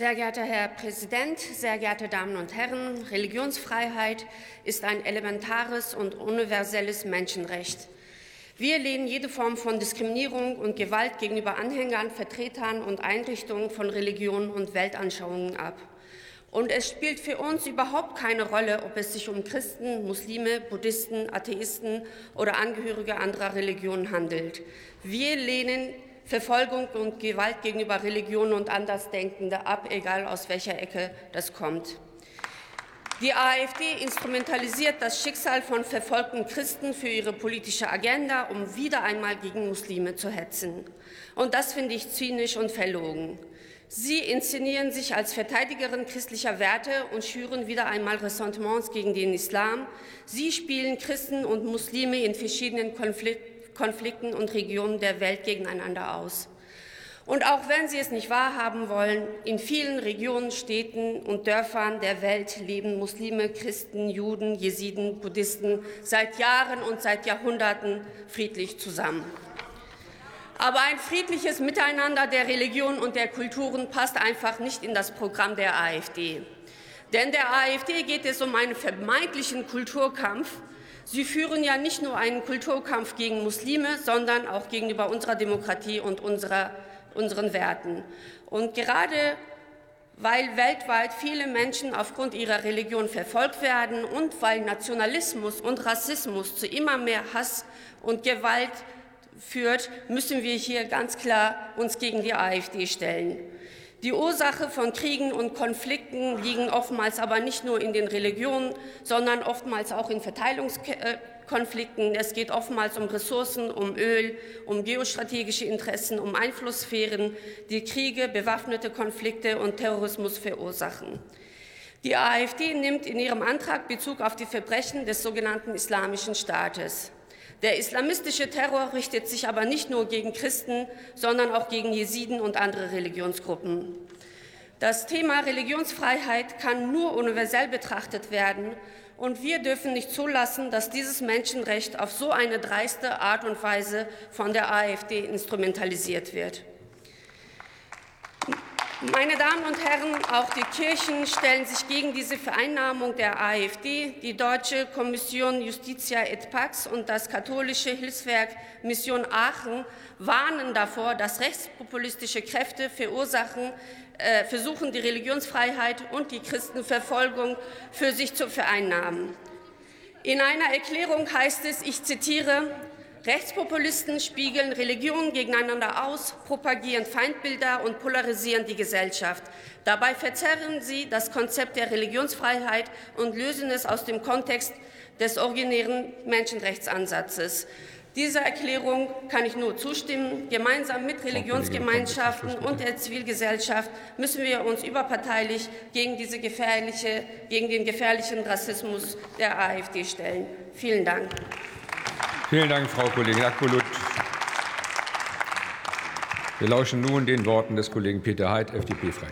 Sehr geehrter Herr Präsident, sehr geehrte Damen und Herren, Religionsfreiheit ist ein elementares und universelles Menschenrecht. Wir lehnen jede Form von Diskriminierung und Gewalt gegenüber Anhängern, Vertretern und Einrichtungen von Religionen und Weltanschauungen ab. Und es spielt für uns überhaupt keine Rolle, ob es sich um Christen, Muslime, Buddhisten, Atheisten oder Angehörige anderer Religionen handelt. Wir lehnen Verfolgung und Gewalt gegenüber Religionen und Andersdenkende ab, egal aus welcher Ecke das kommt. Die AfD instrumentalisiert das Schicksal von verfolgten Christen für ihre politische Agenda, um wieder einmal gegen Muslime zu hetzen. Und das finde ich zynisch und verlogen. Sie inszenieren sich als Verteidigerin christlicher Werte und schüren wieder einmal Ressentiments gegen den Islam. Sie spielen Christen und Muslime in verschiedenen Konflikten Konflikten und Regionen der Welt gegeneinander aus. Und auch wenn Sie es nicht wahrhaben wollen, in vielen Regionen, Städten und Dörfern der Welt leben Muslime, Christen, Juden, Jesiden, Buddhisten seit Jahren und seit Jahrhunderten friedlich zusammen. Aber ein friedliches Miteinander der Religion und der Kulturen passt einfach nicht in das Programm der AfD. Denn der AfD geht es um einen vermeintlichen Kulturkampf, Sie führen ja nicht nur einen Kulturkampf gegen Muslime, sondern auch gegenüber unserer Demokratie und unserer, unseren Werten. Und gerade weil weltweit viele Menschen aufgrund ihrer Religion verfolgt werden und weil Nationalismus und Rassismus zu immer mehr Hass und Gewalt führt, müssen wir hier ganz klar uns gegen die AfD stellen. Die Ursache von Kriegen und Konflikten liegen oftmals aber nicht nur in den Religionen, sondern oftmals auch in Verteilungskonflikten. Es geht oftmals um Ressourcen, um Öl, um geostrategische Interessen, um Einflusssphären, die Kriege, bewaffnete Konflikte und Terrorismus verursachen. Die AfD nimmt in ihrem Antrag Bezug auf die Verbrechen des sogenannten Islamischen Staates. Der islamistische Terror richtet sich aber nicht nur gegen Christen, sondern auch gegen Jesiden und andere Religionsgruppen. Das Thema Religionsfreiheit kann nur universell betrachtet werden, und wir dürfen nicht zulassen, dass dieses Menschenrecht auf so eine dreiste Art und Weise von der AfD instrumentalisiert wird. Meine Damen und Herren, auch die Kirchen stellen sich gegen diese Vereinnahmung der AfD. Die Deutsche Kommission Justitia et Pax und das katholische Hilfswerk Mission Aachen warnen davor, dass rechtspopulistische Kräfte verursachen, äh, versuchen, die Religionsfreiheit und die Christenverfolgung für sich zu vereinnahmen. In einer Erklärung heißt es, ich zitiere, Rechtspopulisten spiegeln Religionen gegeneinander aus, propagieren Feindbilder und polarisieren die Gesellschaft. Dabei verzerren sie das Konzept der Religionsfreiheit und lösen es aus dem Kontext des originären Menschenrechtsansatzes. Dieser Erklärung kann ich nur zustimmen. Gemeinsam mit Religionsgemeinschaften und der Zivilgesellschaft müssen wir uns überparteilich gegen, diese gefährliche, gegen den gefährlichen Rassismus der AfD stellen. Vielen Dank. Vielen Dank, Frau Kollegin Akbulut. Wir lauschen nun den Worten des Kollegen Peter Heid, FDP-Fraktion.